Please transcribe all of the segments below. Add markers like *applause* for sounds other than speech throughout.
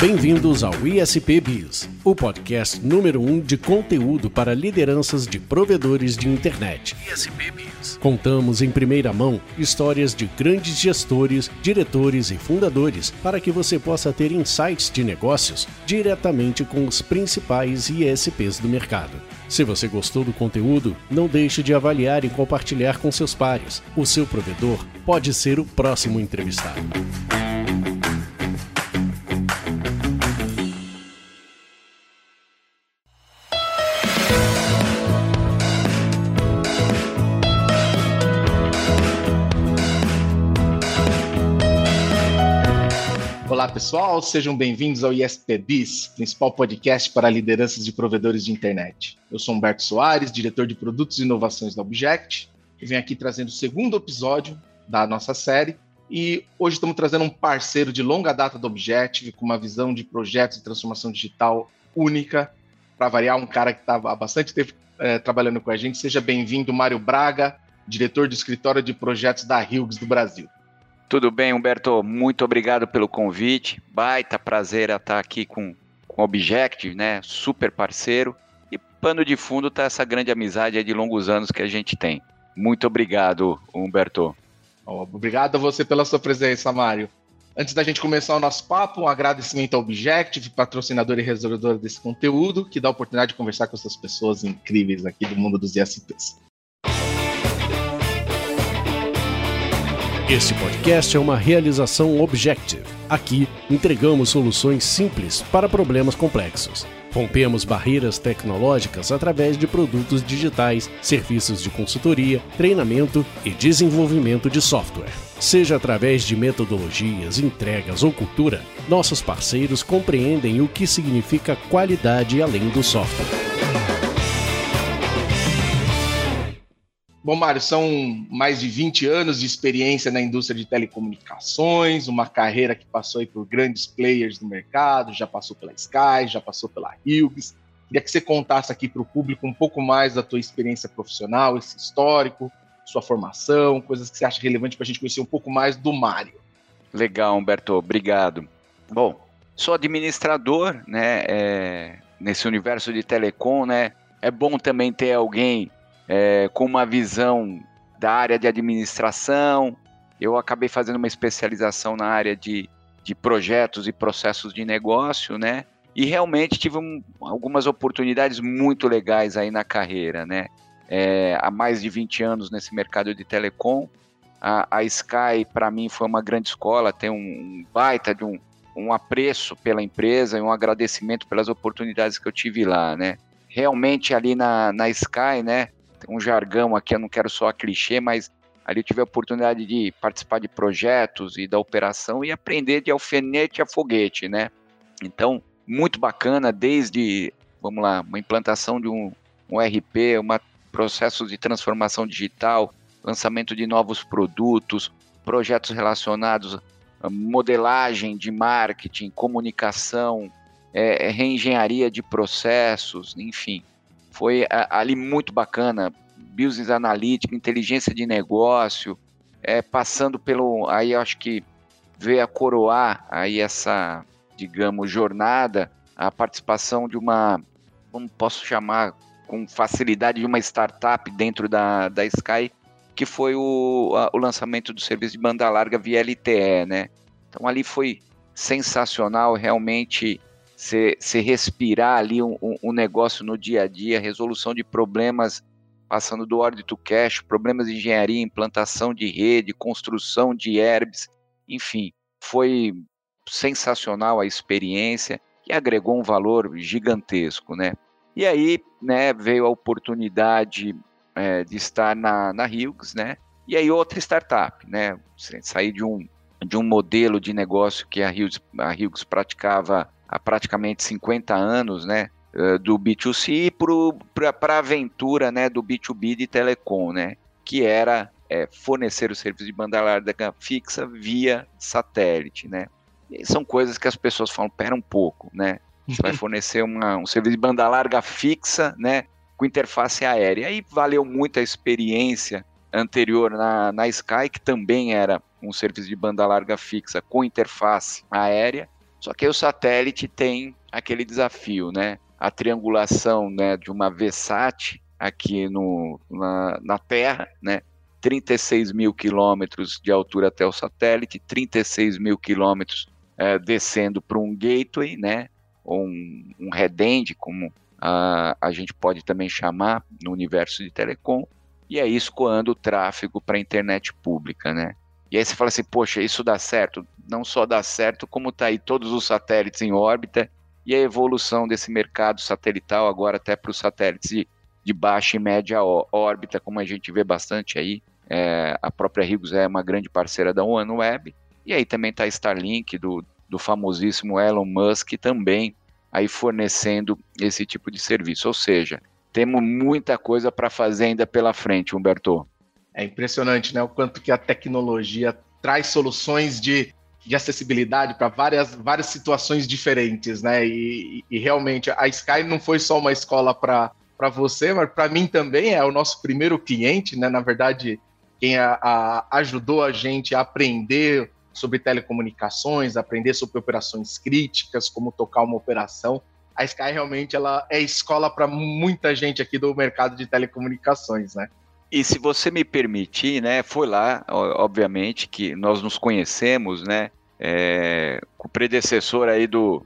Bem-vindos ao ISP Biz, o podcast número 1 um de conteúdo para lideranças de provedores de internet. ISP Biz. Contamos em primeira mão histórias de grandes gestores, diretores e fundadores para que você possa ter insights de negócios diretamente com os principais ISPs do mercado. Se você gostou do conteúdo, não deixe de avaliar e compartilhar com seus pares. O seu provedor pode ser o próximo entrevistado. Pessoal, sejam bem-vindos ao ISPBIS, principal podcast para lideranças de provedores de internet. Eu sou Humberto Soares, diretor de produtos e inovações da Object, e venho aqui trazendo o segundo episódio da nossa série. E hoje estamos trazendo um parceiro de longa data do Objective, com uma visão de projetos de transformação digital única. Para variar, um cara que estava há bastante tempo é, trabalhando com a gente. Seja bem-vindo, Mário Braga, diretor do escritório de projetos da Hughes do Brasil. Tudo bem, Humberto? Muito obrigado pelo convite. Baita prazer estar aqui com, o Objective, né? Super parceiro. E pano de fundo está essa grande amizade de longos anos que a gente tem. Muito obrigado, Humberto. Obrigado a você pela sua presença, Mário. Antes da gente começar o nosso papo, um agradecimento ao Objective, patrocinador e resolvedor desse conteúdo, que dá a oportunidade de conversar com essas pessoas incríveis aqui do mundo dos ISPs. Este podcast é uma realização Objective. Aqui entregamos soluções simples para problemas complexos. Rompemos barreiras tecnológicas através de produtos digitais, serviços de consultoria, treinamento e desenvolvimento de software. Seja através de metodologias, entregas ou cultura, nossos parceiros compreendem o que significa qualidade além do software. Bom, Mário, são mais de 20 anos de experiência na indústria de telecomunicações, uma carreira que passou por grandes players do mercado, já passou pela Sky, já passou pela Hughes. Queria que você contasse aqui para o público um pouco mais da tua experiência profissional, esse histórico, sua formação, coisas que você acha relevante para a gente conhecer um pouco mais do Mário. Legal, Humberto, obrigado. Bom, sou administrador, né, é, nesse universo de telecom, né, é bom também ter alguém é, com uma visão da área de administração. Eu acabei fazendo uma especialização na área de, de projetos e processos de negócio, né? E realmente tive um, algumas oportunidades muito legais aí na carreira, né? É, há mais de 20 anos nesse mercado de telecom. A, a Sky, para mim, foi uma grande escola, tem um, um baita de um, um apreço pela empresa e um agradecimento pelas oportunidades que eu tive lá, né? Realmente ali na, na Sky, né? Um jargão aqui, eu não quero só a clichê, mas ali eu tive a oportunidade de participar de projetos e da operação e aprender de alfinete a foguete, né? Então, muito bacana, desde, vamos lá, uma implantação de um, um RP, uma processos de transformação digital, lançamento de novos produtos, projetos relacionados à modelagem de marketing, comunicação, é, reengenharia de processos, enfim foi ali muito bacana, business analytics, inteligência de negócio, é, passando pelo, aí acho que veio a coroar aí essa, digamos, jornada, a participação de uma, como posso chamar com facilidade, de uma startup dentro da, da Sky, que foi o, a, o lançamento do serviço de banda larga via LTE, né? Então ali foi sensacional, realmente você respirar ali um, um, negócio no dia a dia, resolução de problemas passando do order to cash, problemas de engenharia, implantação de rede, construção de herbs, enfim, foi sensacional a experiência e agregou um valor gigantesco, né? E aí, né, veio a oportunidade é, de estar na, na Hughes, né? E aí outra startup, né? Sair de um, de um modelo de negócio que a Hughes, a Hughes praticava há praticamente 50 anos, né? Eh, do B2C para a aventura né, do B2B de telecom, né? Que era é, fornecer o serviço de banda larga fixa via satélite, né? E são coisas que as pessoas falam, pera um pouco, né? Você vai *laughs* fornecer uma, um serviço de banda larga fixa, né? Com interface aérea. Aí valeu muito a experiência anterior na, na Sky, que também era um serviço de banda larga fixa com interface aérea, só que aí o satélite tem aquele desafio, né? A triangulação né, de uma VSAT aqui no, na, na Terra, né? 36 mil quilômetros de altura até o satélite, 36 mil quilômetros é, descendo para um gateway, né? Ou um, um como a, a gente pode também chamar no universo de telecom, e aí escoando o tráfego para a internet pública, né? E aí você fala assim, poxa, isso dá certo? Não só dá certo, como está aí todos os satélites em órbita e a evolução desse mercado satelital agora até para os satélites de, de, baixa e média órbita, como a gente vê bastante aí. É, a própria Rigos é uma grande parceira da OneWeb. E aí também está a Starlink, do, do famosíssimo Elon Musk, também aí fornecendo esse tipo de serviço. Ou seja, temos muita coisa para fazer ainda pela frente, Humberto. É impressionante, né? O quanto que a tecnologia traz soluções de, de acessibilidade para várias, várias situações diferentes, né? E, e, realmente a Sky não foi só uma escola para você, mas para mim também é o nosso primeiro cliente, né? Na verdade, quem a, a, ajudou a gente a aprender sobre telecomunicações, aprender sobre operações críticas, como tocar uma operação. A Sky realmente ela é escola para muita gente aqui do mercado de telecomunicações, né? E se você me permitir, né, foi lá, obviamente, que nós nos conhecemos, né, é, o predecessor aí do,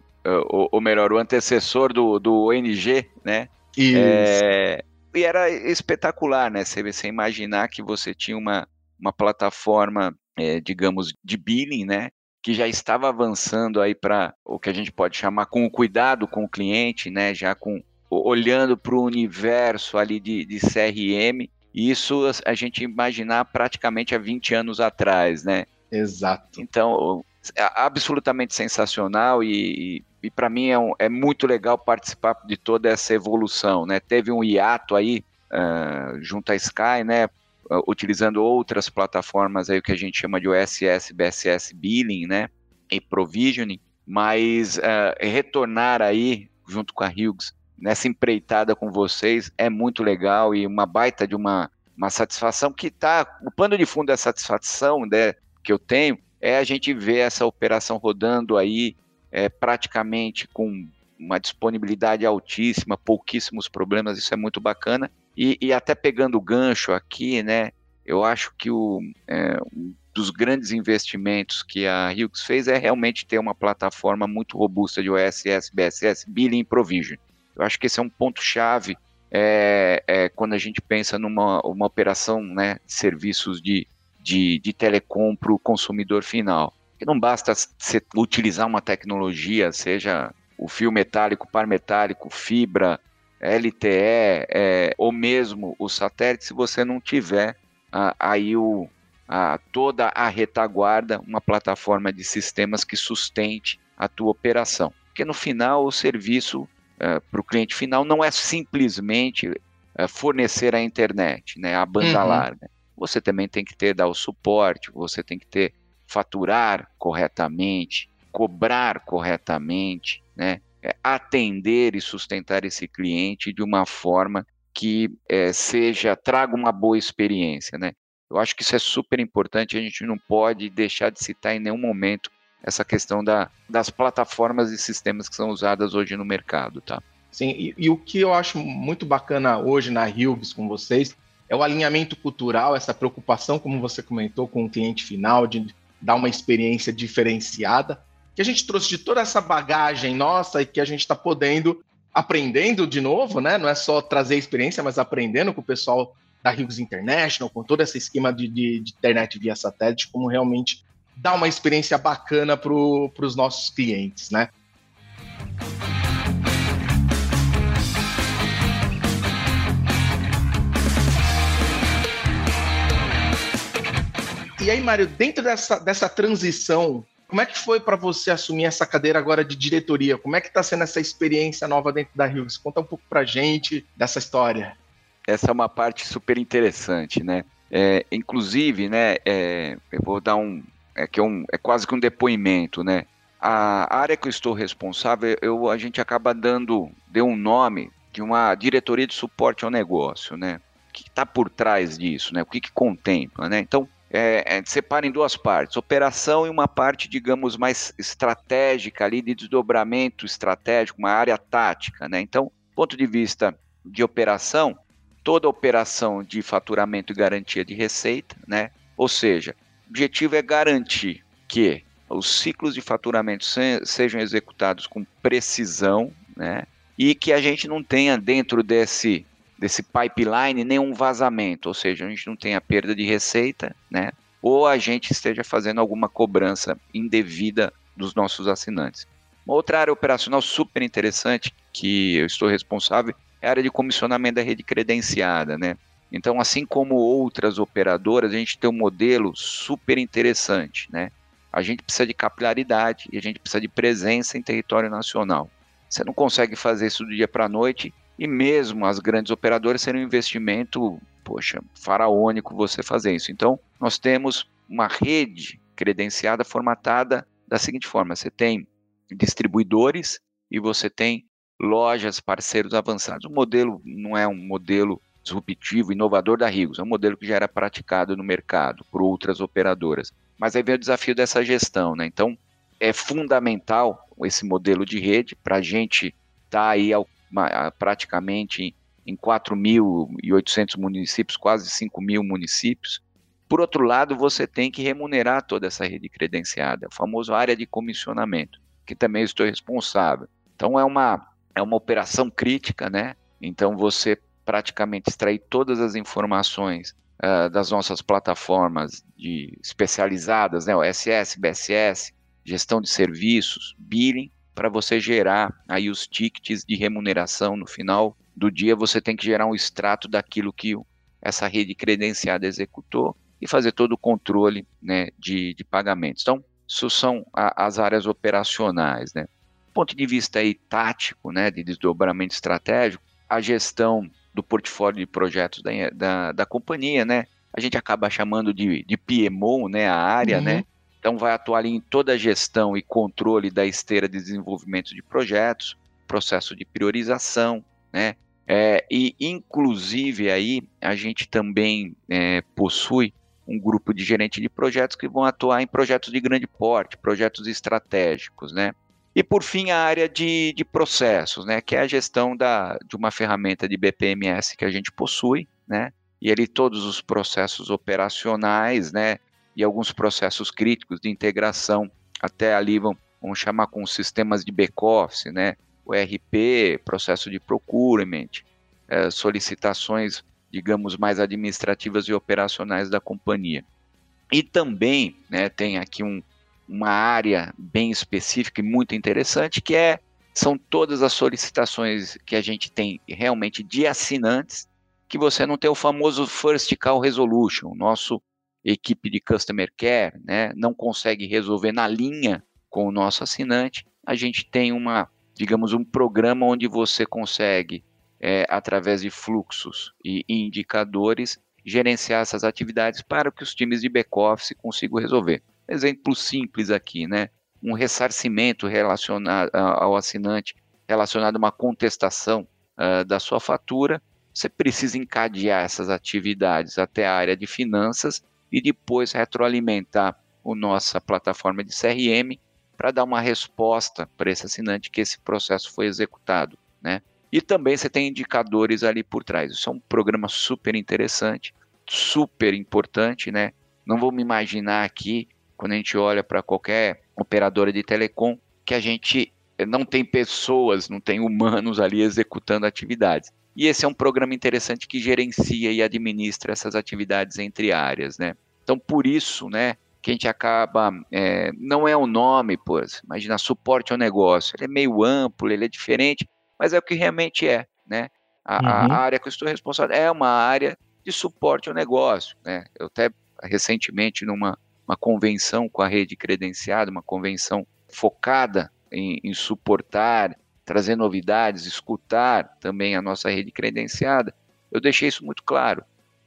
ou, ou melhor, o antecessor do, do ONG, né? Isso. É, e era espetacular, né? Você, você imaginar que você tinha uma, uma plataforma é, digamos, de billing, né? Que já estava avançando aí para o que a gente pode chamar com o cuidado com o cliente, né? Já com olhando para o universo ali de, de CRM, e isso a gente imaginar praticamente há 20 anos atrás, né? Exato. Então, é absolutamente sensacional e, e, para mim é, um, é, muito legal participar de toda essa evolução, né? Teve um hiato aí uh, junto à Sky, né? Uh, utilizando outras plataformas aí o que a gente chama de OSS, BSS Billing, né, e Provisioning, mas uh, retornar aí junto com a Hughes nessa empreitada com vocês é muito legal e uma baita de uma, uma satisfação que tá o pano de fundo da satisfação né, que eu tenho é a gente ver essa operação rodando aí é, praticamente com uma disponibilidade altíssima, pouquíssimos problemas, isso é muito bacana. E, e até pegando o gancho aqui, né, eu acho que o, é, um dos grandes investimentos que a Hughes fez é realmente ter uma plataforma muito robusta de OSS, BSS, Billing Provision. Eu acho que esse é um ponto-chave é, é, quando a gente pensa numa uma operação né, de serviços de, de, de telecom para o consumidor final. Que não basta utilizar uma tecnologia, seja o fio metálico, par metálico, fibra, LTE é, ou mesmo o satélite, se você não tiver ah, aí o, toda a retaguarda, uma plataforma de sistemas que sustente a tua operação. Porque no final o serviço é, para o cliente final não é simplesmente é, fornecer a internet, né, a banda uhum. larga. Você também tem que ter dar o suporte, você tem que ter faturar corretamente, cobrar corretamente, né? é, atender e sustentar esse cliente de uma forma que é, seja traga uma boa experiência, né? Eu acho que isso é super importante. A gente não pode deixar de citar em nenhum momento essa questão da, das plataformas e sistemas que são usadas hoje no mercado, tá? Sim, e, e o que eu acho muito bacana hoje na Hughes com vocês é o alinhamento cultural, essa preocupação, como você comentou, com o cliente final, de dar uma experiência diferenciada que a gente trouxe de toda essa bagagem nossa e que a gente está podendo aprendendo de novo, né? Não é só trazer experiência, mas aprendendo com o pessoal da Hughes International, com todo esse esquema de, de, de internet via satélite, como realmente dar uma experiência bacana para os nossos clientes, né? E aí, Mário, dentro dessa, dessa transição como é que foi para você assumir essa cadeira agora de diretoria? Como é que está sendo essa experiência nova dentro da Hughes? Conta um pouco para a gente dessa história. Essa é uma parte super interessante, né? É, inclusive, né, é, eu vou dar um é, que é, um, é quase que um depoimento, né? A área que eu estou responsável, eu, a gente acaba dando, deu um nome de uma diretoria de suporte ao negócio, né? que está por trás disso, né? O que, que contempla, né? Então, é, é, separa em duas partes: operação e uma parte, digamos, mais estratégica ali de desdobramento estratégico, uma área tática, né? Então, ponto de vista de operação, toda operação de faturamento e garantia de receita, né? Ou seja, o objetivo é garantir que os ciclos de faturamento se, sejam executados com precisão, né? E que a gente não tenha dentro desse desse pipeline nenhum vazamento, ou seja, a gente não tenha perda de receita, né? Ou a gente esteja fazendo alguma cobrança indevida dos nossos assinantes. Uma outra área operacional super interessante que eu estou responsável é a área de comissionamento da rede credenciada, né? Então, assim como outras operadoras, a gente tem um modelo super interessante, né? A gente precisa de capilaridade e a gente precisa de presença em território nacional. Você não consegue fazer isso do dia para a noite e mesmo as grandes operadoras serem um investimento, poxa, faraônico você fazer isso. Então, nós temos uma rede credenciada formatada da seguinte forma: você tem distribuidores e você tem lojas, parceiros avançados. O modelo não é um modelo disruptivo, inovador da Rigos, é um modelo que já era praticado no mercado por outras operadoras. Mas aí vem o desafio dessa gestão, né? Então, é fundamental esse modelo de rede para a gente estar tá aí ao, praticamente em 4.800 municípios, quase 5 mil municípios. Por outro lado, você tem que remunerar toda essa rede credenciada, a famosa área de comissionamento, que também estou responsável. Então, é uma é uma operação crítica, né? Então você praticamente extrair todas as informações uh, das nossas plataformas de especializadas, né? O SS, BSS, gestão de serviços, billing, para você gerar aí os tickets de remuneração no final do dia, você tem que gerar um extrato daquilo que essa rede credenciada executou e fazer todo o controle né, de, de pagamentos. Então, isso são a, as áreas operacionais, né? ponto de vista aí tático, né, de desdobramento estratégico, a gestão do portfólio de projetos da, da, da companhia, né, a gente acaba chamando de, de PMO, né, a área, né, uhum. né, então vai atuar ali em toda a gestão e controle da esteira de desenvolvimento de projetos, processo de priorização, né, é, e inclusive aí a gente também é, possui um grupo de gerente de projetos que vão atuar em projetos de grande porte, projetos estratégicos, né? E por fim, a área de, de processos, né, que é a gestão da, de uma ferramenta de BPMS que a gente possui, né, e ali todos os processos operacionais, né, e alguns processos críticos de integração, até ali vão, vamos chamar com sistemas de back-office, né, o RP, processo de procurement, é, solicitações, digamos, mais administrativas e operacionais da companhia. E também né, tem aqui um, uma área bem específica e muito interessante, que é são todas as solicitações que a gente tem realmente de assinantes, que você não tem o famoso First Call Resolution. Nosso equipe de Customer Care né, não consegue resolver na linha com o nosso assinante. A gente tem uma, digamos, um programa onde você consegue, é, através de fluxos e indicadores, gerenciar essas atividades para que os times de back-office consigam resolver. Exemplo simples aqui, né? Um ressarcimento relacionado ao assinante, relacionado a uma contestação uh, da sua fatura, você precisa encadear essas atividades até a área de finanças e depois retroalimentar a nossa plataforma de CRM para dar uma resposta para esse assinante que esse processo foi executado, né? E também você tem indicadores ali por trás. Isso é um programa super interessante, super importante, né? Não me imaginar aqui quando a gente olha para qualquer operadora de telecom, que a gente não tem pessoas, não tem humanos ali executando atividades. E esse é um programa interessante que gerencia e administra essas atividades entre áreas, né? Então, por isso, né, que a gente acaba, é, não é o nome, pois, imagina, suporte ao negócio, ele é meio amplo, ele é diferente, mas é o que realmente é, né? A, uhum. a área que eu estou responsável é uma área de suporte ao negócio, né? Eu até recentemente numa uma convenção com a rede credenciada, uma convenção focada em, em suportar, trazer novidades, escutar também a nossa rede credenciada. Eu deixei isso muito claro.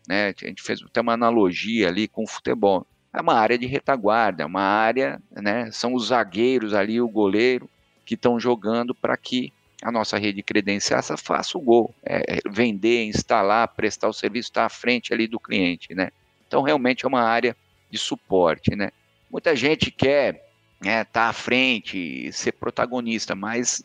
Né? A gente fez até uma analogia ali com o futebol. É uma área de retaguarda, é uma área, né? São os zagueiros ali, o goleiro, que estão jogando para que a nossa rede credenciada, faça o gol. É, é, vender, instalar, prestar o serviço, está à frente ali do cliente, né? Então, realmente é uma área de suporte, né? Muita gente quer estar né, tá à frente, ser protagonista, mas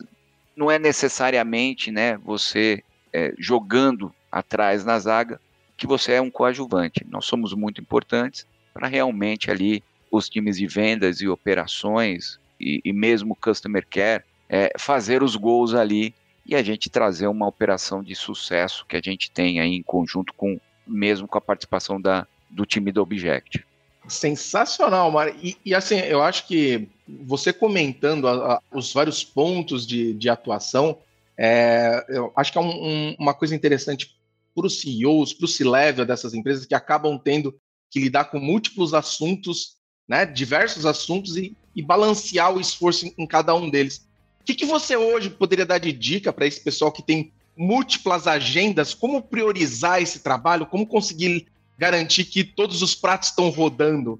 não é necessariamente né, você é, jogando atrás na zaga que você é um coadjuvante. Nós somos muito importantes para realmente ali os times de vendas e operações e, e mesmo customer care é, fazer os gols ali e a gente trazer uma operação de sucesso que a gente tem aí em conjunto com mesmo com a participação da, do time do Object. Sensacional, Mari. E, e, assim, eu acho que você comentando a, a, os vários pontos de, de atuação, é, eu acho que é um, um, uma coisa interessante para os CEOs, para o C-level dessas empresas que acabam tendo que lidar com múltiplos assuntos, né, diversos assuntos e, e balancear o esforço em, em, cada um deles. O que, que você hoje poderia dar de dica para esse pessoal que tem múltiplas agendas? Como priorizar esse trabalho? Como conseguir garantir que todos os pratos estão rodando?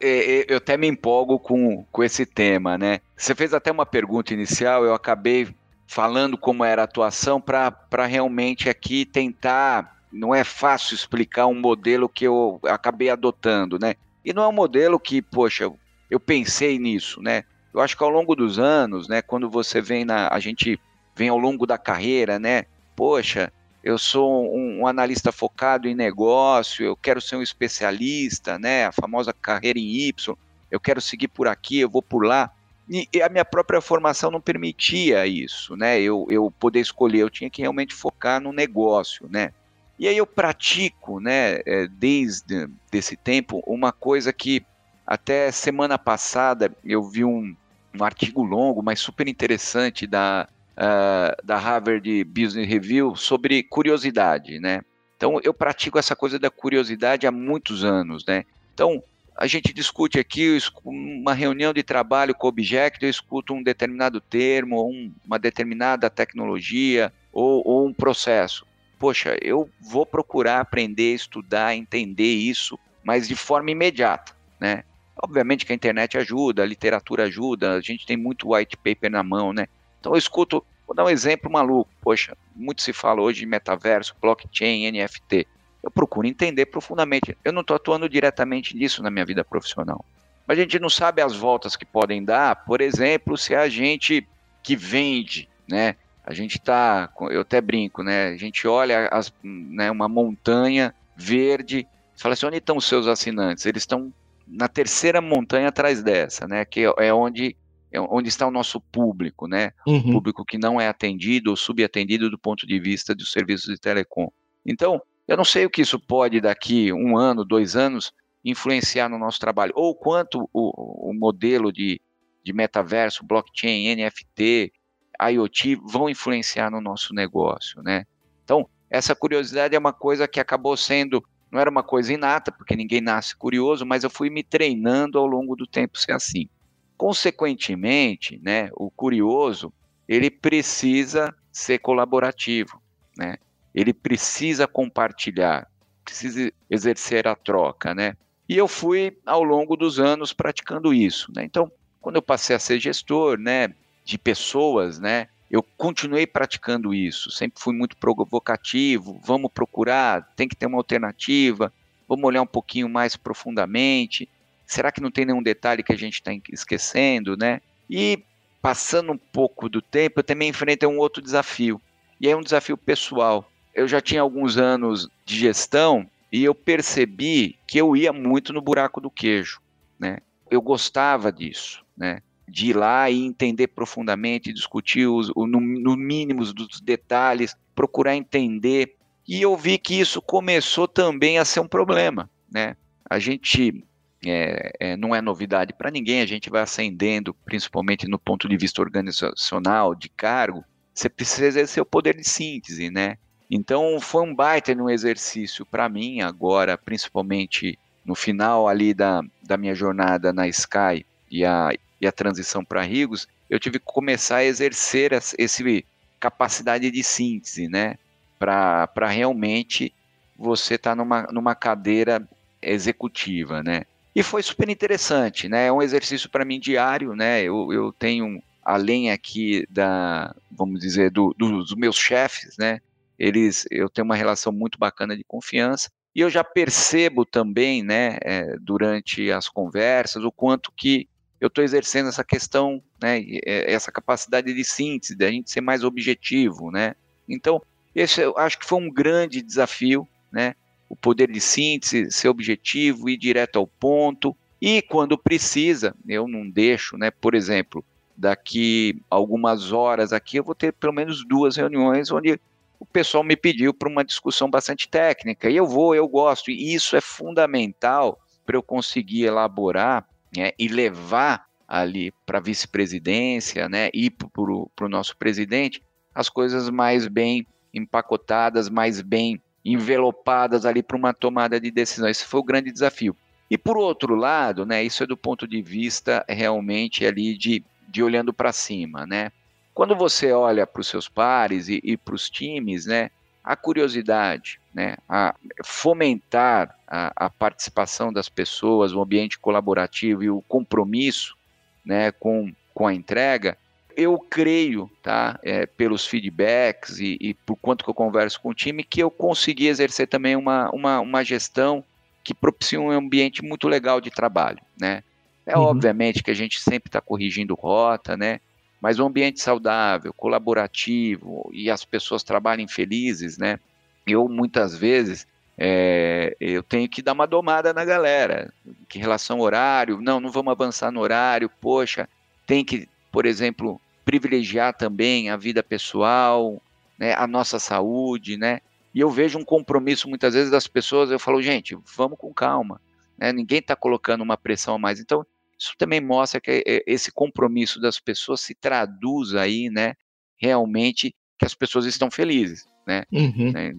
É, é, eu até me empolgo com, com esse tema, né? Você fez até uma pergunta inicial, eu acabei falando como era a atuação para realmente aqui tentar. Não é fácil explicar um modelo que eu acabei adotando, né? E não é um modelo que, poxa, eu pensei nisso, né? Eu acho que ao longo dos anos, né, quando você vem na. A gente vem ao longo da carreira, né? Poxa, eu sou um, um, analista focado em negócio, eu quero ser um especialista, né? A famosa carreira em Y, eu quero seguir por aqui, eu vou por lá. E, e a minha própria formação não permitia isso, né? Eu, eu poder escolher, eu tinha que realmente focar no negócio, né? E aí eu pratico, né, é, desde esse tempo, uma coisa que até semana passada eu vi um, um artigo longo, mas super interessante da uh, da Harvard Business Review sobre curiosidade, né? Então eu pratico essa coisa da curiosidade há muitos anos, né? Então a gente discute aqui uma reunião de trabalho com o Object, eu escuto um determinado termo, um, uma determinada tecnologia ou, ou um processo. Poxa, eu vou procurar aprender, estudar, entender isso, mas de forma imediata, né? Obviamente que a internet ajuda, a literatura ajuda, a gente tem muito white paper na mão, né? Então eu escuto, vou dar um exemplo maluco. Poxa, muito se fala hoje de metaverso, blockchain, NFT. Eu procuro entender profundamente. Eu não estou atuando diretamente nisso na minha vida profissional. Mas a gente não sabe as voltas que podem dar, por exemplo, se a gente que vende, né? A gente está, eu até brinco, né? A gente olha as, né, uma montanha verde, fala assim, onde estão os seus assinantes? Eles estão na terceira montanha atrás dessa, né? Que é onde onde está o nosso público, né? Uhum. O público que não é atendido ou subatendido do ponto de vista dos serviços de telecom. Então, eu não sei o que isso pode, daqui um ano, dois anos, influenciar no nosso trabalho, ou quanto o, o modelo de, de metaverso, blockchain, NFT, IoT vão influenciar no nosso negócio, né? Então, essa curiosidade é uma coisa que acabou sendo, não era uma coisa inata, porque ninguém nasce curioso, mas eu fui me treinando ao longo do tempo ser assim. Consequentemente, né, o curioso, ele precisa ser colaborativo, né? Ele precisa compartilhar, precisa exercer a troca, né? E eu fui ao longo dos anos praticando isso, né? Então, quando eu passei a ser gestor, né, de pessoas, né, eu continuei praticando isso. Sempre fui muito provocativo. Vamos procurar, tem que ter uma alternativa. Vamos olhar um pouquinho mais profundamente. Será que não tem nenhum detalhe que a gente está esquecendo, né? E passando um pouco do tempo, eu também enfrentei um outro desafio. E é um desafio pessoal. Eu já tinha alguns anos de gestão e eu percebi que eu ia muito no buraco do queijo, né? Eu gostava disso, né? De ir lá e entender profundamente, discutir os, no, no mínimo dos detalhes, procurar entender. E eu vi que isso começou também a ser um problema, né? A gente é, é, não é novidade para ninguém, a gente vai ascendendo, principalmente no ponto de vista organizacional, de cargo, você precisa exercer o poder de síntese, né? Então foi um baita no exercício para mim agora, principalmente no final ali da, da minha jornada na Sky e a, e a transição para Rigos, eu tive que começar a exercer essa capacidade de síntese, né? Para realmente você estar tá numa, numa cadeira executiva, né? E foi super interessante, né? É um exercício para mim diário, né? Eu, eu tenho além aqui da, vamos dizer, do, do, dos meus chefes, né? Eles, eu tenho uma relação muito bacana de confiança e eu já percebo também, né, é, durante as conversas, o quanto que eu estou exercendo essa questão, né, é, essa capacidade de síntese, da gente ser mais objetivo, né. Então, esse eu acho que foi um grande desafio, né, o poder de síntese, ser objetivo, ir direto ao ponto, e quando precisa, eu não deixo, né, por exemplo, daqui algumas horas aqui eu vou ter pelo menos duas reuniões onde o pessoal me pediu para uma discussão bastante técnica, e eu vou, eu gosto, e isso é fundamental para eu conseguir elaborar né, e levar ali para a vice-presidência né, e para o nosso presidente as coisas mais bem empacotadas, mais bem envelopadas ali para uma tomada de decisão. Esse foi o grande desafio. E por outro lado, né, isso é do ponto de vista realmente ali de, de olhando para cima, né? Quando você olha para os seus pares e, e para os times, né, a curiosidade, né, a fomentar a, a, participação das pessoas, o ambiente colaborativo e o compromisso né, com, com a entrega, eu creio, tá, é, pelos feedbacks e, e, por quanto que eu converso com o time, que eu consegui exercer também uma, uma, uma gestão que propicia um ambiente muito legal de trabalho, né? É uhum. obviamente que a gente sempre está corrigindo rota, né? Mas um ambiente saudável, colaborativo e as pessoas trabalhem felizes, né? Eu muitas vezes é, eu tenho que dar uma domada na galera, que relação ao horário, não, não vamos avançar no horário, poxa, tem que, por exemplo, privilegiar também a vida pessoal, né, a nossa saúde, né? E eu vejo um compromisso muitas vezes das pessoas, eu falo, gente, vamos com calma, né? Ninguém está colocando uma pressão a mais. Então, isso também mostra que eh, esse compromisso das pessoas se traduz aí, né, realmente que as pessoas estão felizes, né? Uhum. né?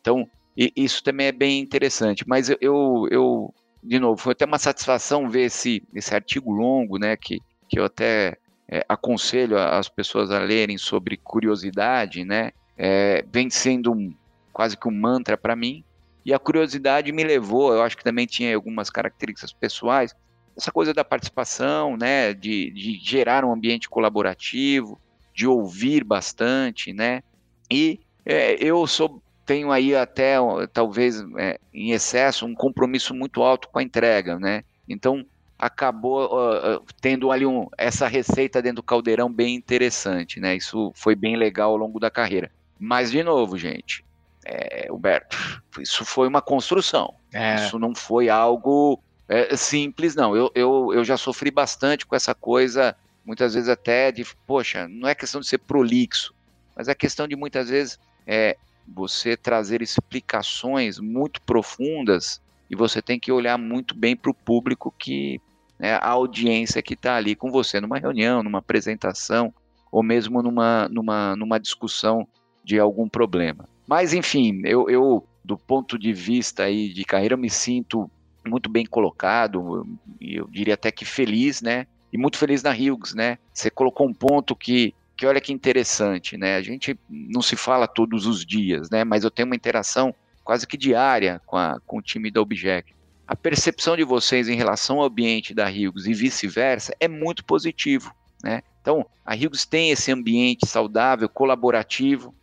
Então, isso também é bem interessante. Mas eu, eu, eu, de novo, foi até uma satisfação ver esse, esse artigo longo, né, que, que eu até é, aconselho as pessoas a lerem sobre curiosidade, né? É, vem sendo um, quase que um mantra para mim. E a curiosidade me levou, eu acho que também tinha algumas características pessoais, essa coisa da participação, né, de, de gerar um ambiente colaborativo, de ouvir bastante, né, e é, eu sou, tenho aí até, talvez, é, em excesso, um compromisso muito alto com a entrega, né, então acabou uh, tendo ali um, essa receita dentro do caldeirão bem interessante, né, isso foi bem legal ao longo da carreira. Mas, de novo, gente, é, Humberto, isso foi uma construção, é. isso não foi algo é, simples, não. Eu, eu, eu já sofri bastante com essa coisa, muitas vezes até de, poxa, não é questão de ser prolixo, mas é questão de muitas vezes é, você trazer explicações muito profundas e você tem que olhar muito bem para o público que, né, a audiência que está ali com você numa reunião, numa apresentação ou mesmo numa, numa, numa discussão de algum problema. Mas enfim, eu, eu do ponto de vista aí de carreira, eu me sinto muito bem colocado, eu diria até que feliz, né? E muito feliz na Hughes, né? Você colocou um ponto que, que olha que interessante, né? A gente não se fala todos os dias, né? Mas eu tenho uma interação quase que diária com, a, com o time da Object. A percepção de vocês em relação ao ambiente da Hughes e vice-versa é muito positivo, né? Então, a Hughes tem esse ambiente saudável, colaborativo,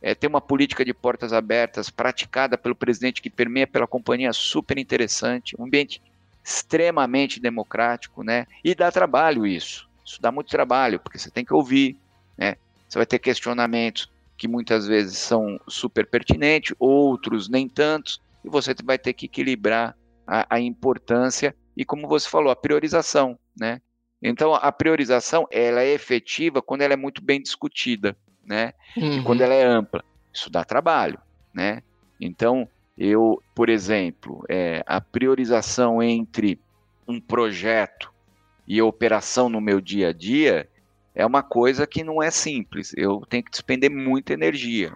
é, tem uma política de portas abertas praticada pelo presidente que permeia pela companhia super interessante, um ambiente extremamente democrático, né? E dá trabalho isso. Isso dá muito trabalho, porque você tem que ouvir, né? Você vai ter questionamentos que muitas vezes são super pertinentes, outros nem tantos, e você vai ter que equilibrar a, a importância e, como você falou, a priorização, né? Então, a priorização ela é efetiva quando ela é muito bem discutida né? Uhum. E quando ela é ampla, isso dá trabalho, né? Então, eu, por exemplo, é, a priorização entre um projeto e a operação no meu dia a dia é uma coisa que não é simples. Eu tenho que despender muita energia.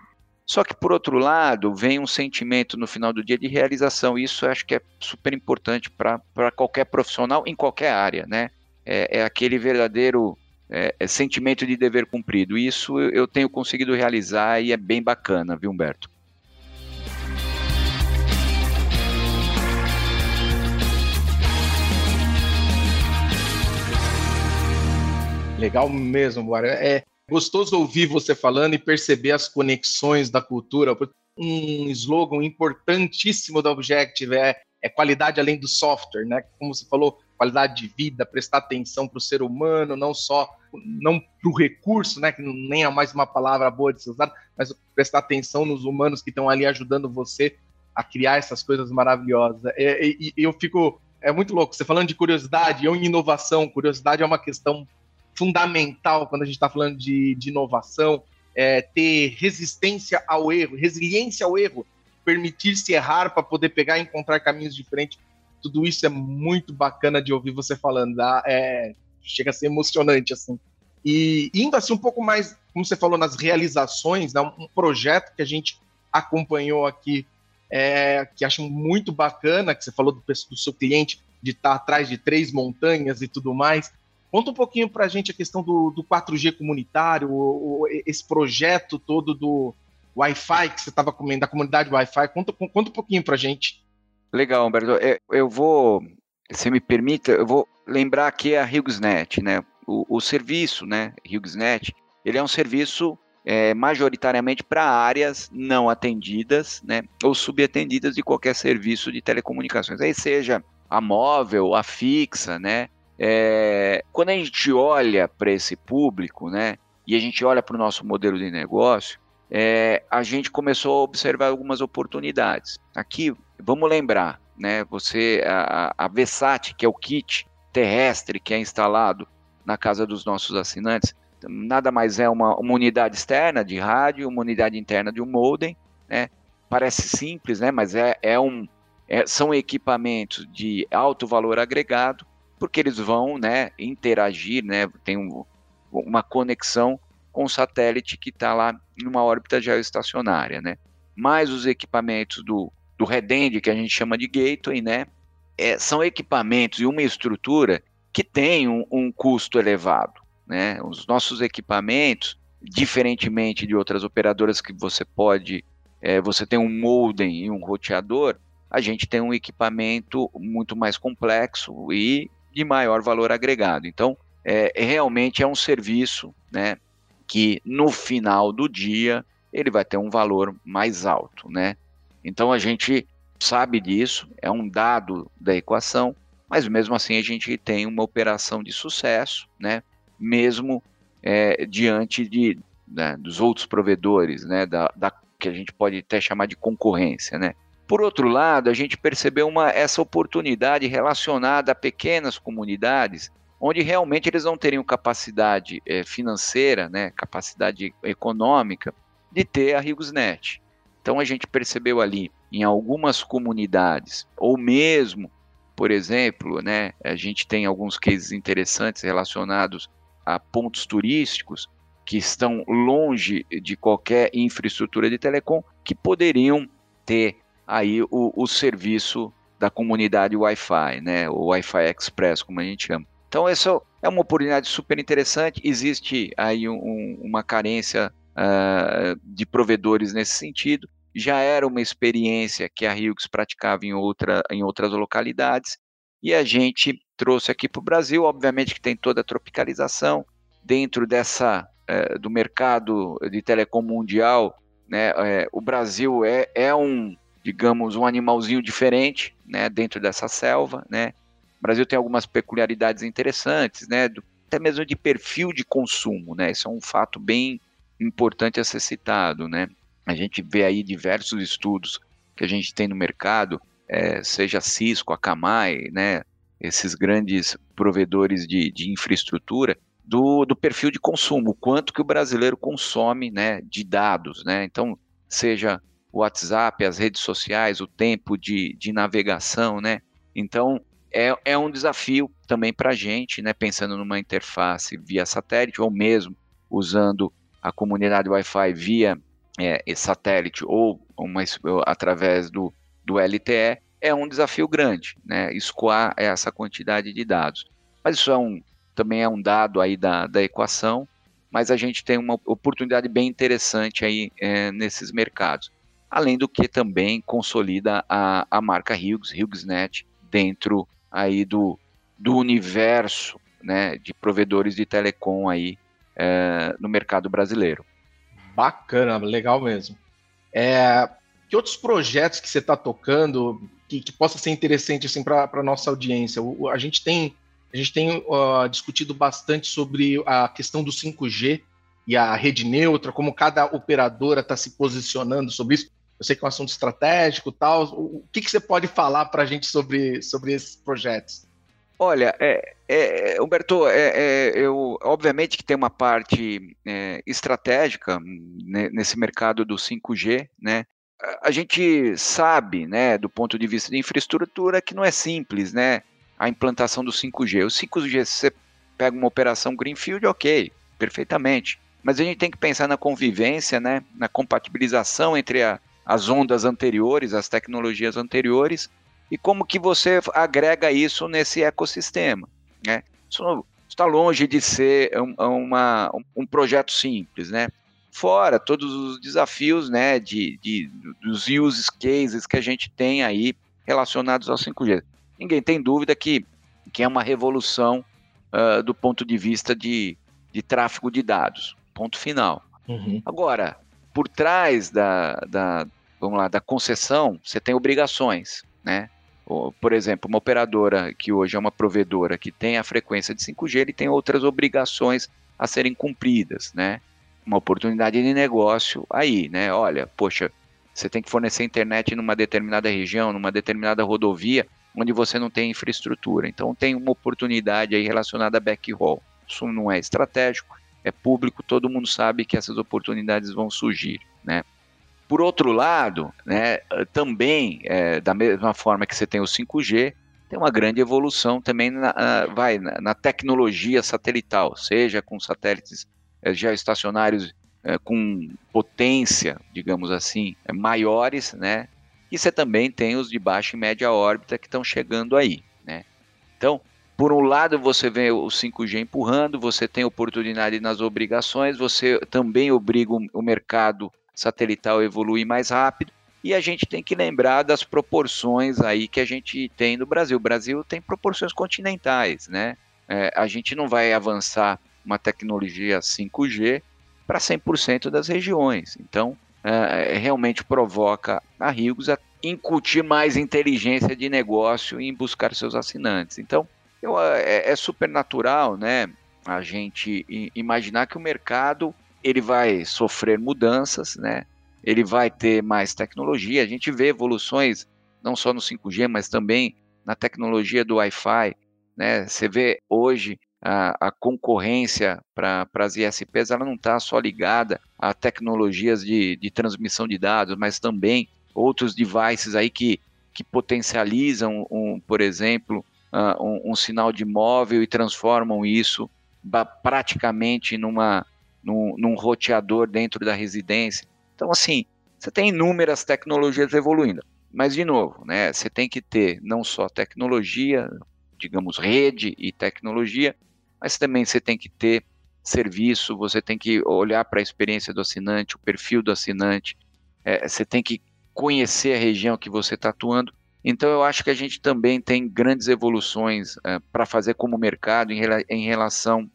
Só que, por outro lado, vem um sentimento no final do dia de realização. Isso acho que é super importante para qualquer profissional em qualquer área, né? É, é aquele verdadeiro é, é sentimento de dever cumprido. Isso eu tenho conseguido realizar e é bem bacana, viu, Humberto? Legal mesmo, Guara. É gostoso ouvir você falando e perceber as conexões da cultura. Um slogan importantíssimo da Objective é, é qualidade além do software, né? Como você falou, qualidade de vida, prestar atenção para o ser humano, não só não para o recurso, né, que nem é mais uma palavra boa de ser usada, mas prestar atenção nos humanos que estão ali ajudando você a criar essas coisas maravilhosas. E, e, eu fico é muito louco. Você falando de curiosidade e inovação, curiosidade é uma questão fundamental quando a gente está falando de, de inovação. É, ter resistência ao erro, resiliência ao erro, permitir-se errar para poder pegar e encontrar caminhos diferentes. Tudo isso é muito bacana de ouvir você falando. Tá? É, chega a ser emocionante assim. E indo assim um pouco mais, como você falou, nas realizações, né, um projeto que a gente acompanhou aqui é, que acho muito bacana, que você falou do, do seu cliente de estar atrás de três montanhas e tudo mais. Conta um pouquinho para a gente a questão do, do 4G comunitário, o, o, esse projeto todo do Wi-Fi que você estava comendo, da comunidade Wi-Fi. Conta, conta um pouquinho para a gente. Legal, Humberto. Eu, eu vou, se me permita, eu vou lembrar aqui a HughesNet, né? O, o serviço, né, HughesNet, ele é um serviço é, majoritariamente para áreas não atendidas, né, ou subatendidas de qualquer serviço de telecomunicações, aí seja a móvel, a fixa, né. É, quando a gente olha para esse público, né, e a gente olha para o nosso modelo de negócio, é, a gente começou a observar algumas oportunidades. Aqui, vamos lembrar, né, você a, a que é o kit terrestre que é instalado na casa dos nossos assinantes, nada mais é uma, uma unidade externa de rádio, uma unidade interna de um modem, né? Parece simples, né? Mas é, é um, é, são equipamentos de alto valor agregado, porque eles vão, né, interagir, né? Tem um, uma conexão com o satélite que está lá em uma órbita geoestacionária, né? Mais os equipamentos do, do Redend, que a gente chama de gateway, né? É, são equipamentos e uma estrutura que tem um, um custo elevado. Né? Os nossos equipamentos, diferentemente de outras operadoras que você pode, é, você tem um modem e um roteador, a gente tem um equipamento muito mais complexo e de maior valor agregado. Então, é, realmente é um serviço né, que no final do dia ele vai ter um valor mais alto. Né? Então a gente sabe disso, é um dado da equação, mas mesmo assim a gente tem uma operação de sucesso, né? mesmo é, diante de, né, dos outros provedores, né, da, da, que a gente pode até chamar de concorrência. Né. Por outro lado, a gente percebeu uma, essa oportunidade relacionada a pequenas comunidades, onde realmente eles não teriam capacidade é, financeira, né, capacidade econômica, de ter a RigosNet. Então a gente percebeu ali, em algumas comunidades, ou mesmo, por exemplo, né, a gente tem alguns cases interessantes relacionados a pontos turísticos que estão longe de qualquer infraestrutura de telecom, que poderiam ter aí o, o serviço da comunidade Wi-Fi, né, o Wi-Fi Express, como a gente chama. Então, essa é uma oportunidade super interessante. Existe aí um, uma carência uh, de provedores nesse sentido. Já era uma experiência que a Hughes praticava em, outra, em outras localidades e a gente trouxe aqui para o Brasil. Obviamente que tem toda a tropicalização dentro dessa é, do mercado de telecom mundial. Né, é, o Brasil é, é um, digamos, um animalzinho diferente, né, dentro dessa selva, né. O Brasil tem algumas peculiaridades interessantes, né, do, até mesmo de perfil de consumo, né. Isso é um fato bem importante a ser citado, né. A gente vê aí diversos estudos que a gente tem no mercado, é, seja a Cisco, a Camai, né, esses grandes provedores de, de infraestrutura, do, do, perfil de consumo, quanto que o brasileiro consome né, de dados. Né? Então, seja o WhatsApp, as redes sociais, o tempo de, de navegação. Né? Então, é, é um desafio também para a gente, né, pensando numa interface via satélite, ou mesmo usando a comunidade Wi-Fi via é, satélite ou uma, através do, do LTE, é um desafio grande, né? Escoar essa quantidade de dados. Mas isso é um, também é um dado aí da, da equação, mas a gente tem uma oportunidade bem interessante aí é, nesses mercados. Além do que também consolida a, a marca Hughes, HughesNet, dentro aí do, do universo né, de provedores de telecom aí é, no mercado brasileiro. Bacana, legal mesmo. É, que outros projetos que você está tocando que, que, possa ser interessante assim, para a nossa audiência? O, a gente tem, a gente tem uh, discutido bastante sobre a questão do 5G e a rede neutra, como cada operadora está se posicionando sobre isso. Eu sei que é um assunto estratégico tal. O que, que você pode falar para a gente sobre, sobre esses projetos? Olha, é, é, Humberto, é, é, eu, obviamente que tem uma parte é, estratégica né, nesse mercado do 5G, né? A gente sabe, né, do ponto de vista de infraestrutura, que não é simples, né, a implantação do 5G. O 5G, você pega uma operação Greenfield, ok, perfeitamente. Mas a gente tem que pensar na convivência, né, na compatibilização entre a, as ondas anteriores, as tecnologias anteriores, e como que você agrega isso nesse ecossistema. Né? Isso está longe de ser um, uma, um projeto simples, né? Fora todos os desafios né, de, de, dos use cases que a gente tem aí relacionados ao 5G. Ninguém tem dúvida que, que é uma revolução uh, do ponto de vista de, de tráfego de dados. Ponto final. Uhum. Agora, por trás da, da, vamos lá, da concessão, você tem obrigações, né? por exemplo, uma operadora que hoje é uma provedora que tem a frequência de 5G, ele tem outras obrigações a serem cumpridas, né? Uma oportunidade de negócio aí, né? Olha, poxa, você tem que fornecer internet numa determinada região, numa determinada rodovia, onde você não tem infraestrutura. Então tem uma oportunidade aí relacionada a backhaul. Isso não é estratégico, é público, todo mundo sabe que essas oportunidades vão surgir, né? Por outro lado, né, também, é, da mesma forma que você tem o 5G, tem uma grande evolução também na, vai, na, na tecnologia satelital, seja com satélites é, geoestacionários é, com potência, digamos assim, é, maiores, né? E você também tem os de baixa e média órbita que estão chegando aí, né? Então, por um lado, você vê o 5G empurrando, você tem oportunidade nas obrigações, você também obriga o mercado satelital evoluir mais rápido. E a gente tem que lembrar das proporções aí que a gente tem no Brasil. O Brasil tem proporções continentais, né? É, a gente não vai avançar uma tecnologia 5G para 100% das regiões. Então, é, realmente provoca a Rigos a incutir mais inteligência de negócio em buscar seus assinantes. Então, eu, é, é super natural, né? A gente imaginar que o mercado ele vai sofrer mudanças, né? Ele vai ter mais tecnologia. A gente vê evoluções não só no 5G, mas também na tecnologia do Wi-Fi, né? Você vê hoje a, a concorrência para as ISPs, ela não está só ligada a tecnologias de, de transmissão de dados, mas também outros devices aí que, que potencializam, um, por exemplo, uh, um, um, sinal de móvel e transformam isso praticamente numa, num, num roteador dentro da residência. Então, assim, você tem inúmeras tecnologias evoluindo. Mas, de novo, né, você tem que ter não só tecnologia, digamos, rede e tecnologia, mas também você tem que ter serviço, você tem que olhar para a experiência do assinante, o perfil do assinante, é, você tem que conhecer a região que você está atuando. Então, eu acho que a gente também tem grandes evoluções é, para fazer como mercado em, em relação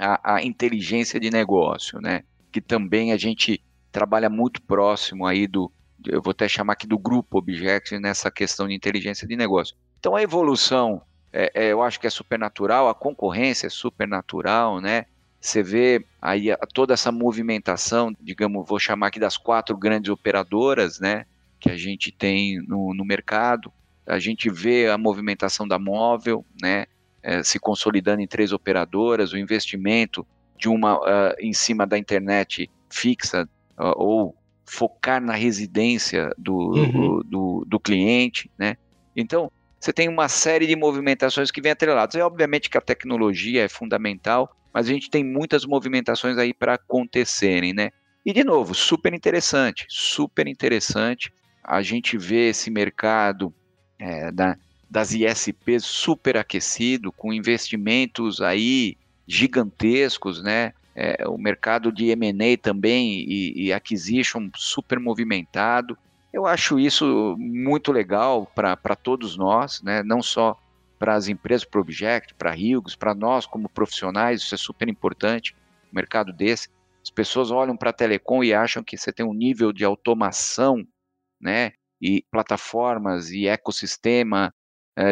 a, a inteligência de negócio, né? Que também a gente trabalha muito próximo aí do, eu vou até chamar aqui do grupo Object nessa questão de inteligência de negócio. Então a evolução, é, é, eu acho que é supernatural, a concorrência é supernatural, né? Você vê aí toda essa movimentação, digamos, vou chamar aqui das quatro grandes operadoras, né? Que a gente tem no, no mercado. A gente vê a movimentação da móvel, né? É, se consolidando em três operadoras, o investimento de uma uh, em cima da internet fixa uh, ou focar na residência do, uhum. do, do, cliente, né? Então, você tem uma série de movimentações que vêm atreladas. É obviamente que a tecnologia é fundamental, mas a gente tem muitas movimentações aí para acontecerem, né? E de novo, super interessante, super interessante. A gente vê esse mercado é, da, das ISPs superaquecido, com investimentos aí gigantescos, né? É, o mercado de M&A também e, e acquisition super movimentado. Eu acho isso muito legal para todos nós, né? não só para as empresas, para o Object, para a para nós como profissionais, isso é super importante, um mercado desse. As pessoas olham para a telecom e acham que você tem um nível de automação, né, e plataformas e ecossistema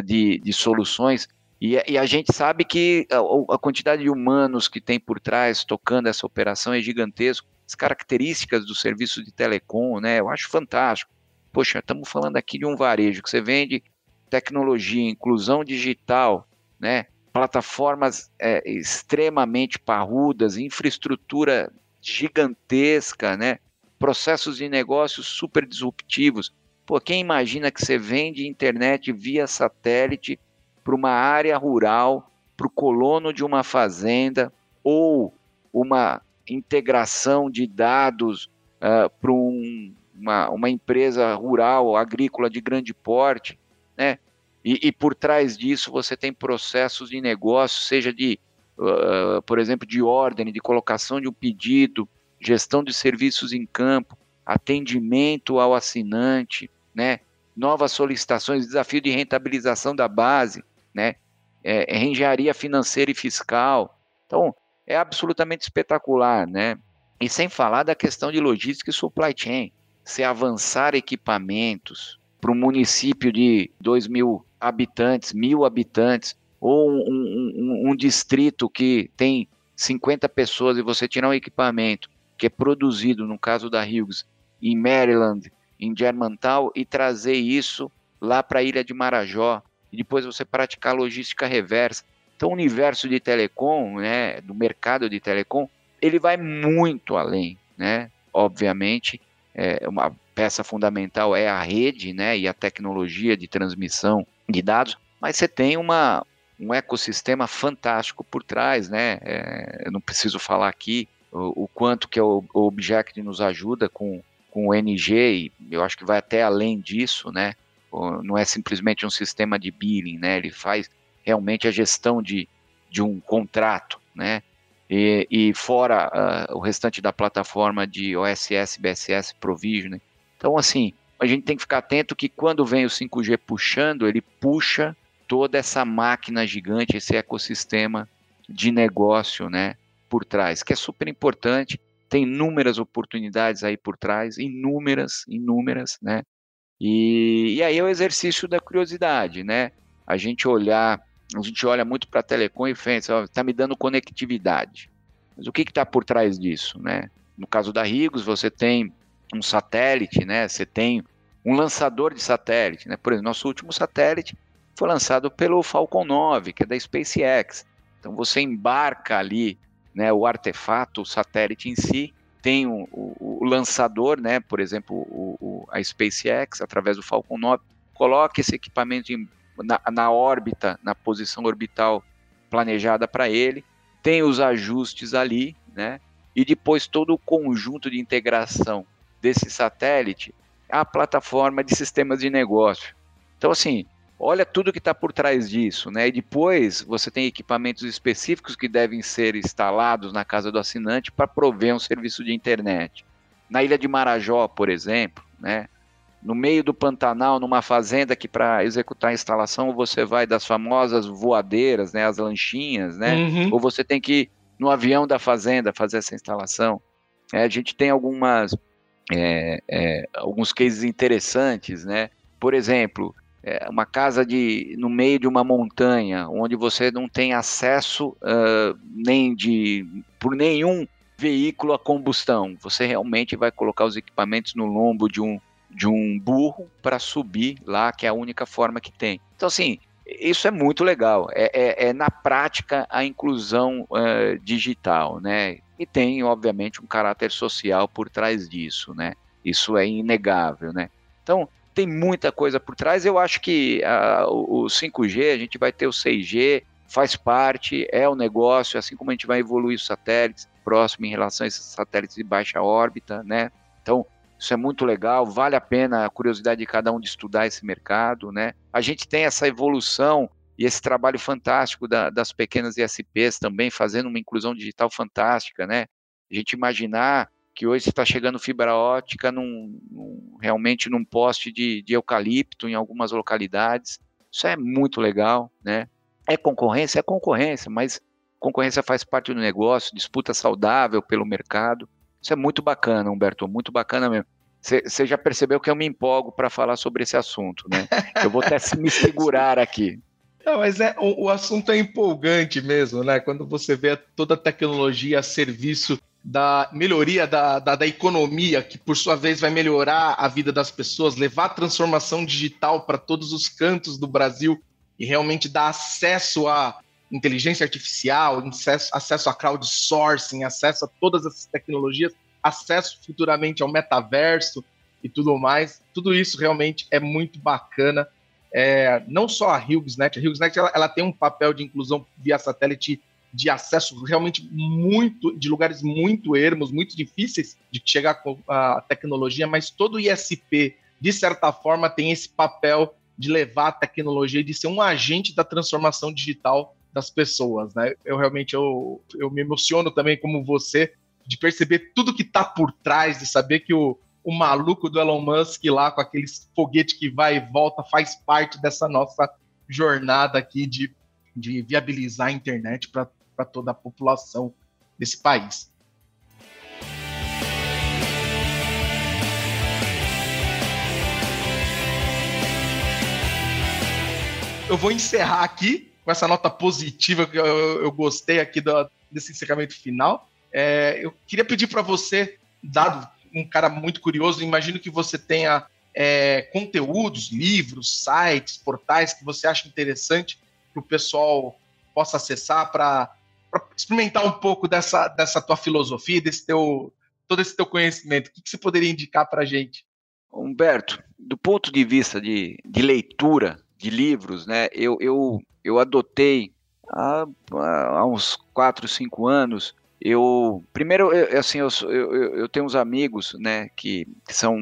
de, de soluções, e, e, a gente sabe que a, a, quantidade de humanos que tem por trás tocando essa operação é gigantesco. As características do serviço de telecom, né, eu acho fantástico. Poxa, estamos falando aqui de um varejo que você vende tecnologia, inclusão digital, né, plataformas é, extremamente parrudas, infraestrutura gigantesca, né? processos de negócios super disruptivos. Pô, quem imagina que você vende internet via satélite para uma área rural, para o colono de uma fazenda, ou uma integração de dados uh, para um, uma, uma empresa rural, agrícola de grande porte, né? E, e, por trás disso você tem processos de negócio, seja de, uh, por exemplo, de ordem, de colocação de um pedido, gestão de serviços em campo, atendimento ao assinante, né? novas solicitações, desafio de rentabilização da base, né? É, é, engenharia financeira e fiscal. Então, é absolutamente espetacular, né? E sem falar da questão de logística e supply chain. Se avançar equipamentos para um município de 2 mil habitantes, mil habitantes, ou um, um, um, distrito que tem 50 pessoas e você tirar um equipamento que é produzido, no caso da Hughes, em Maryland, em Germantown, e trazer isso lá para a ilha de Marajó, e depois você praticar logística reversa. Então, o universo de telecom, né, do mercado de telecom, ele vai muito além, né? Obviamente, é, uma peça fundamental é a rede, né, e a tecnologia de transmissão de dados, mas você tem uma, um ecossistema fantástico por trás, né? É, eu não preciso falar aqui o, o quanto que o, o Object nos ajuda com, com o NG, e eu acho que vai até além disso, né? Não é simplesmente um sistema de billing, né? Ele faz realmente a gestão de, de um contrato, né? E, e fora uh, o restante da plataforma de OSS, BSS, Provisioning. Então, assim, a gente tem que ficar atento que quando vem o 5G puxando, ele puxa toda essa máquina gigante, esse ecossistema de negócio, né, por trás, que é super importante. Tem inúmeras oportunidades aí por trás, inúmeras, inúmeras, né? E, e aí é o exercício da curiosidade, né? A gente olhar, a gente olha muito para a telecom e pensa, está me dando conectividade. Mas o que está por trás disso, né? No caso da Rigos, você tem um satélite, né? Você tem um lançador de satélite, né? Por exemplo, nosso último satélite foi lançado pelo Falcon 9, que é da SpaceX. Então você embarca ali, né, o artefato, o satélite em si, tem o, o, o lançador, né, por exemplo, o, a SpaceX através do Falcon 9, coloca esse equipamento em, na, na órbita, na posição orbital planejada para ele, tem os ajustes ali, né? E depois todo o conjunto de integração desse satélite a plataforma de sistemas de negócio. Então, assim, olha tudo que está por trás disso, né? E depois você tem equipamentos específicos que devem ser instalados na casa do assinante para prover um serviço de internet. Na ilha de Marajó, por exemplo, né? No meio do Pantanal, numa fazenda que para executar a instalação você vai das famosas voadeiras, né, as lanchinhas, né? Uhum. Ou você tem que ir no avião da fazenda fazer essa instalação. É, a gente tem algumas é, é, alguns cases interessantes, né? Por exemplo, é, uma casa de, no meio de uma montanha, onde você não tem acesso uh, nem de por nenhum veículo a combustão. Você realmente vai colocar os equipamentos no lombo de um de um burro para subir lá, que é a única forma que tem. Então, assim, isso é muito legal. É, é, é na prática a inclusão uh, digital, né? e tem, obviamente, um caráter social por trás disso, né? Isso é inegável, né? Então, tem muita coisa por trás. Eu acho que uh, o 5G, a gente vai ter o 6G, faz parte, é o negócio, assim como a gente vai evoluir os satélites próximo em relação a esses satélites de baixa órbita, né? Então, isso é muito legal, vale a pena a curiosidade de cada um de estudar esse mercado, né? A gente tem essa evolução e esse trabalho fantástico da, das pequenas ISPs também, fazendo uma inclusão digital fantástica, né? A gente imaginar que hoje está chegando fibra ótica num, num, realmente num poste de, de, eucalipto em algumas localidades. Isso é muito legal, né? É concorrência? É concorrência, mas concorrência faz parte do negócio, disputa saudável pelo mercado. Isso é muito bacana, Humberto, muito bacana mesmo. Você já percebeu que eu me empolgo para falar sobre esse assunto, né? Eu vou até me segurar aqui. Não, mas é, o, o, assunto é empolgante mesmo, né? Quando você vê toda a tecnologia a serviço da melhoria da, da, da, economia, que por sua vez vai melhorar a vida das pessoas, levar a transformação digital para todos os cantos do Brasil e realmente dar acesso a inteligência artificial, acesso, acesso a crowdsourcing, acesso a todas essas tecnologias, acesso futuramente ao metaverso e tudo mais. Tudo isso realmente é muito bacana. É, não só a HughesNet, a HughesNet ela, ela tem um papel de inclusão via satélite de acesso realmente muito de lugares muito ermos, muito difíceis de chegar com a tecnologia, mas todo ISP, de certa forma, tem esse papel de levar a tecnologia e de ser um agente da transformação digital das pessoas, né? Eu realmente eu, eu me emociono também como você de perceber tudo que está por trás, de saber que o, o maluco do Elon Musk lá com aqueles foguete que vai e volta faz parte dessa nossa jornada aqui de, de viabilizar a internet para toda a população desse país. Eu vou encerrar aqui com essa nota positiva que eu, eu gostei aqui do, desse encerramento final. É, eu queria pedir para você, dado um cara muito curioso, imagino que você tenha é, conteúdos, livros, sites, portais que você acha interessante que o pessoal possa acessar para *laughs* experimentar um pouco dessa, dessa tua filosofia, desse teu, todo esse teu conhecimento. O que, que você poderia indicar para a gente? Humberto, do ponto de vista de, de leitura de livros, né, eu, eu eu adotei há, há uns 4, 5 anos. Eu, primeiro, eu, assim, eu, eu, eu tenho uns amigos, né, que, que são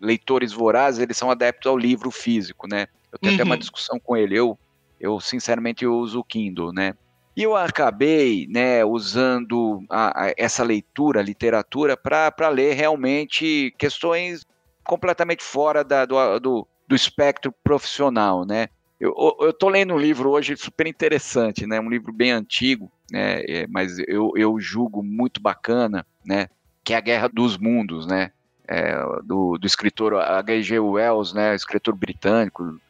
leitores vorazes, eles são adeptos ao livro físico, né? Eu tenho uhum. até uma uhum. discussão com ele. Eu, eu sinceramente, eu uso o Kindle, né? E eu acabei, né, usando a, a, essa leitura, literatura, para ler realmente questões completamente fora da, do, do, do espectro profissional, né? Eu, tô lendo um livro hoje super interessante, né? Um livro bem antigo, né? É, mas eu, eu julgo muito bacana, né? Que é a Guerra dos Mundos, né? É, do, do escritor H.G. Wells, né? Escritor britânico,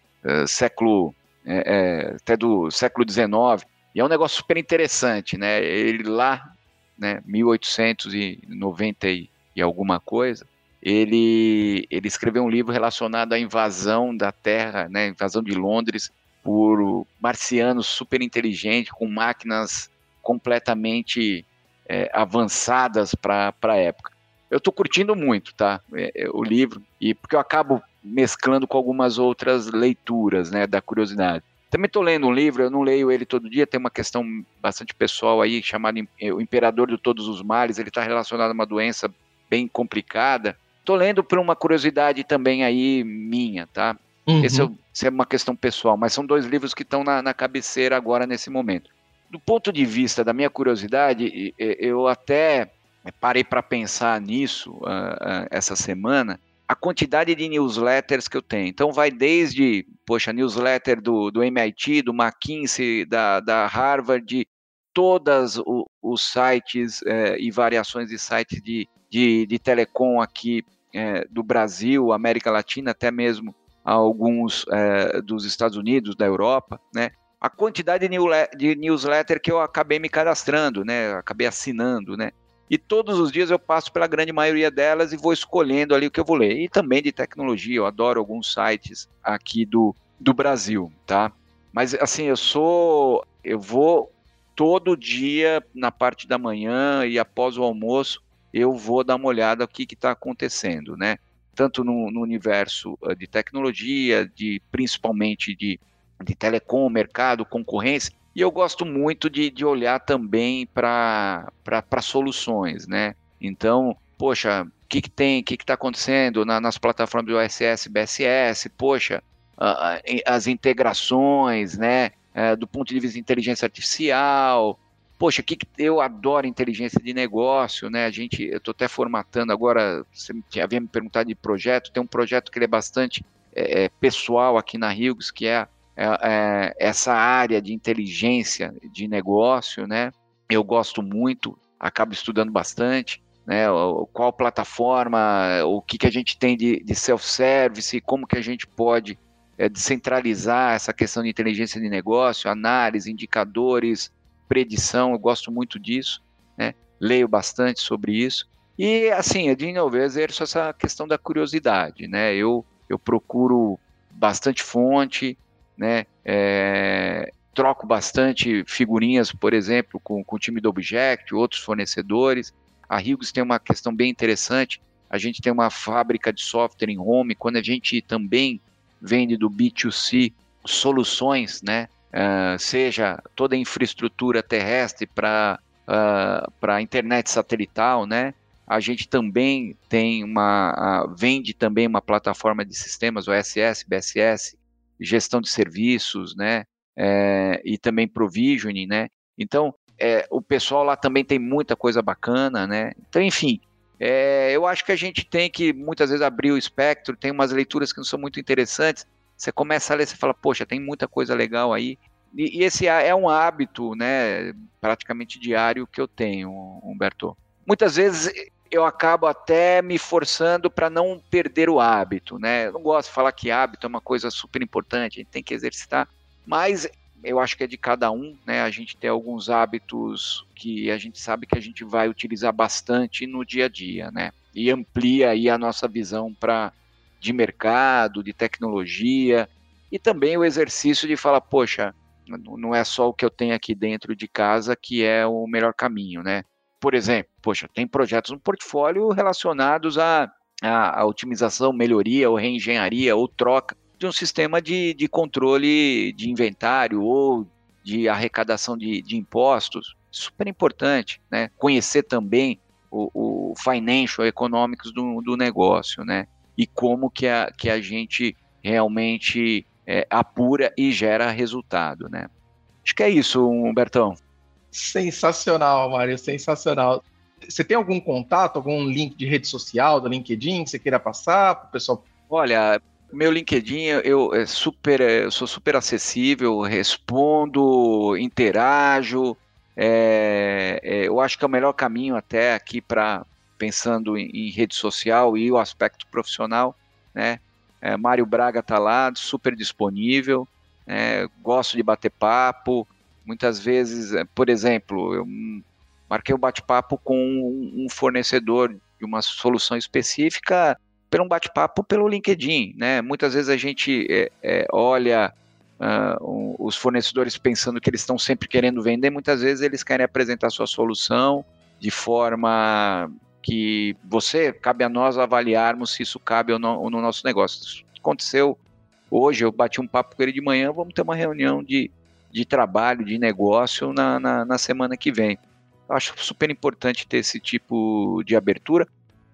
século é, é até do século XIX. E é um negócio super interessante, né? Ele lá, né? 1890 e, e alguma coisa, ele, ele escreveu um livro relacionado à invasão da Terra, né, invasão de Londres por marcianos super inteligentes, com máquinas completamente é, avançadas para a época. Eu estou curtindo muito, tá, é, é, o livro, e porque eu acabo mesclando com algumas outras leituras, né, da curiosidade. Também estou lendo um livro, eu não leio ele todo dia, tem uma questão bastante pessoal aí, chamada O Imperador de Todos os Males, ele está relacionado a uma doença bem complicada, Tô lendo por uma curiosidade também aí minha, tá? Uhum. Esse, é, esse, é, uma questão pessoal, mas são dois livros que estão na, na cabeceira agora nesse momento. Do ponto de vista da minha curiosidade, eu até parei para pensar nisso uh, uh, essa semana, a quantidade de newsletters que eu tenho. Então vai desde, poxa, newsletter do, do MIT, do McKinsey, da, da Harvard, de todos os sites eh, e variações de sites de, de, de telecom aqui é, do Brasil, América Latina, até mesmo alguns é, dos Estados Unidos, da Europa, né? A quantidade de newsletter que eu acabei me cadastrando, né? Acabei assinando, né? E todos os dias eu passo pela grande maioria delas e vou escolhendo ali o que eu vou ler. E também de tecnologia, eu adoro alguns sites aqui do, do Brasil, tá? Mas assim, eu sou. Eu vou todo dia na parte da manhã e após o almoço eu vou dar uma olhada o que está acontecendo, né? Tanto no, no, universo eh, de tecnologia, de principalmente de, de telecom, mercado, concorrência, e eu gosto muito de, de olhar também para soluções, né? Então, poxa, o que, que tem, o que está acontecendo na, nas plataformas do OSS, BSS, poxa, as integrações, né? É, do ponto de vista de inteligência artificial, poxa, que, eu adoro inteligência de negócio, né? A gente, eu estou até formatando agora, você havia me perguntado de projeto, tem um projeto que é bastante é, é pessoal aqui na Hughes, que é, é, é, essa área de inteligência de negócio, né? Eu gosto muito, acabo estudando bastante, né? Qual plataforma, o que, que a gente tem de, de self-service, como que a gente pode é, descentralizar essa questão de inteligência de negócio, análise, indicadores, predição, eu gosto muito disso, né? Leio bastante sobre isso. E assim, de novo, eu exerço essa questão da curiosidade, né? Eu, eu procuro bastante fonte, né? É, troco bastante figurinhas, por exemplo, com, com o time do Object, outros fornecedores. A Hughes tem uma questão bem interessante. A gente tem uma fábrica de software em home, quando a gente também vende do B2C soluções, né? Uh, seja toda a infraestrutura terrestre para uh, para internet satelital, né? A gente também tem uma uh, vende também uma plataforma de sistemas OSS, BSS, gestão de serviços, né? É, e também provisioning, né? Então é, o pessoal lá também tem muita coisa bacana, né? Então, enfim, é, eu acho que a gente tem que muitas vezes abrir o espectro, tem umas leituras que não são muito interessantes. Você começa a ler, você fala, poxa, tem muita coisa legal aí. E, e esse é um hábito, né, praticamente diário que eu tenho, Humberto. Muitas vezes eu acabo até me forçando para não perder o hábito, né? Eu não gosto de falar que hábito é uma coisa super importante, a gente tem que exercitar, mas eu acho que é de cada um, né? A gente tem alguns hábitos que a gente sabe que a gente vai utilizar bastante no dia a dia, né? E amplia aí a nossa visão para de mercado, de tecnologia e também o exercício de falar, poxa, não é só o que eu tenho aqui dentro de casa que é o melhor caminho, né? Por exemplo, poxa, tem projetos no portfólio relacionados à, à, à otimização, melhoria ou reengenharia ou troca de um sistema de, de controle de inventário ou de arrecadação de, de impostos, super importante, né? Conhecer também o, o financial, econômicos do, do negócio, né? E como que a, que a gente realmente é, apura e gera resultado, né? Acho que é isso, Humbertão. Sensacional, Mário, sensacional. Você tem algum contato, algum link de rede social, do LinkedIn que você queira passar para o pessoal? Olha, meu LinkedIn, eu, é super, é, eu sou super acessível, respondo, interajo. É, é, eu acho que é o melhor caminho até aqui para pensando em, em, rede social e o aspecto profissional, né? É, Mário Braga está lá, super disponível. Né? Gosto de bater papo. Muitas vezes, é, por exemplo, eu marquei um bate-papo com um fornecedor de uma solução específica pelo um bate-papo pelo LinkedIn, né? Muitas vezes a gente é, é, olha uh, os fornecedores pensando que eles estão sempre querendo vender, muitas vezes eles querem apresentar sua solução de forma que você, cabe a nós avaliarmos se isso cabe ou não no nosso negócio. Isso aconteceu hoje, eu bati um papo com ele de manhã, vamos ter uma reunião de, de trabalho, de negócio na, na, na semana que vem. Eu acho super importante ter esse tipo de abertura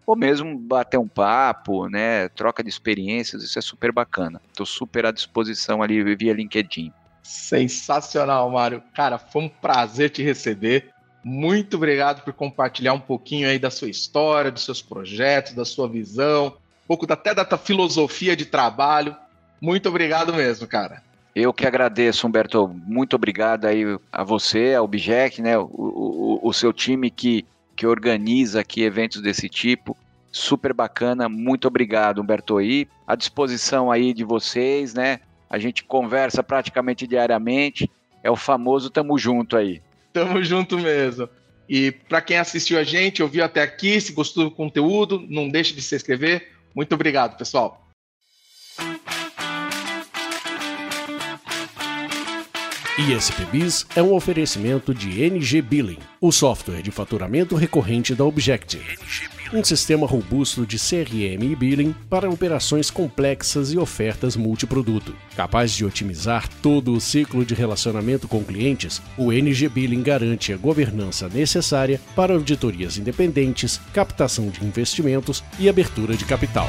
ou mesmo bater um papo, né? Troca de experiências, isso é super bacana. Estou super à disposição ali via LinkedIn. Sensacional, Mário. Cara, foi um prazer te receber. Muito obrigado por compartilhar um pouquinho aí da sua história, dos seus projetos, da sua visão, um pouco até da tua filosofia de trabalho. Muito obrigado mesmo, cara. Eu que agradeço, Humberto. Muito obrigado aí a você, a Object, né? O, o, o seu time que que organiza aqui eventos desse tipo. Super bacana, muito obrigado, Humberto. E à disposição aí de vocês, né? A gente conversa praticamente diariamente. É o famoso tamo junto aí. Tamo junto mesmo. E para quem assistiu a gente, ouviu até aqui, se gostou do conteúdo, não deixe de se inscrever. Muito obrigado, pessoal. ISPBIS é um oferecimento de NG Billing, o software de faturamento recorrente da Objective. Um sistema robusto de CRM e billing para operações complexas e ofertas multiproduto. Capaz de otimizar todo o ciclo de relacionamento com clientes, o NG Billing garante a governança necessária para auditorias independentes, captação de investimentos e abertura de capital.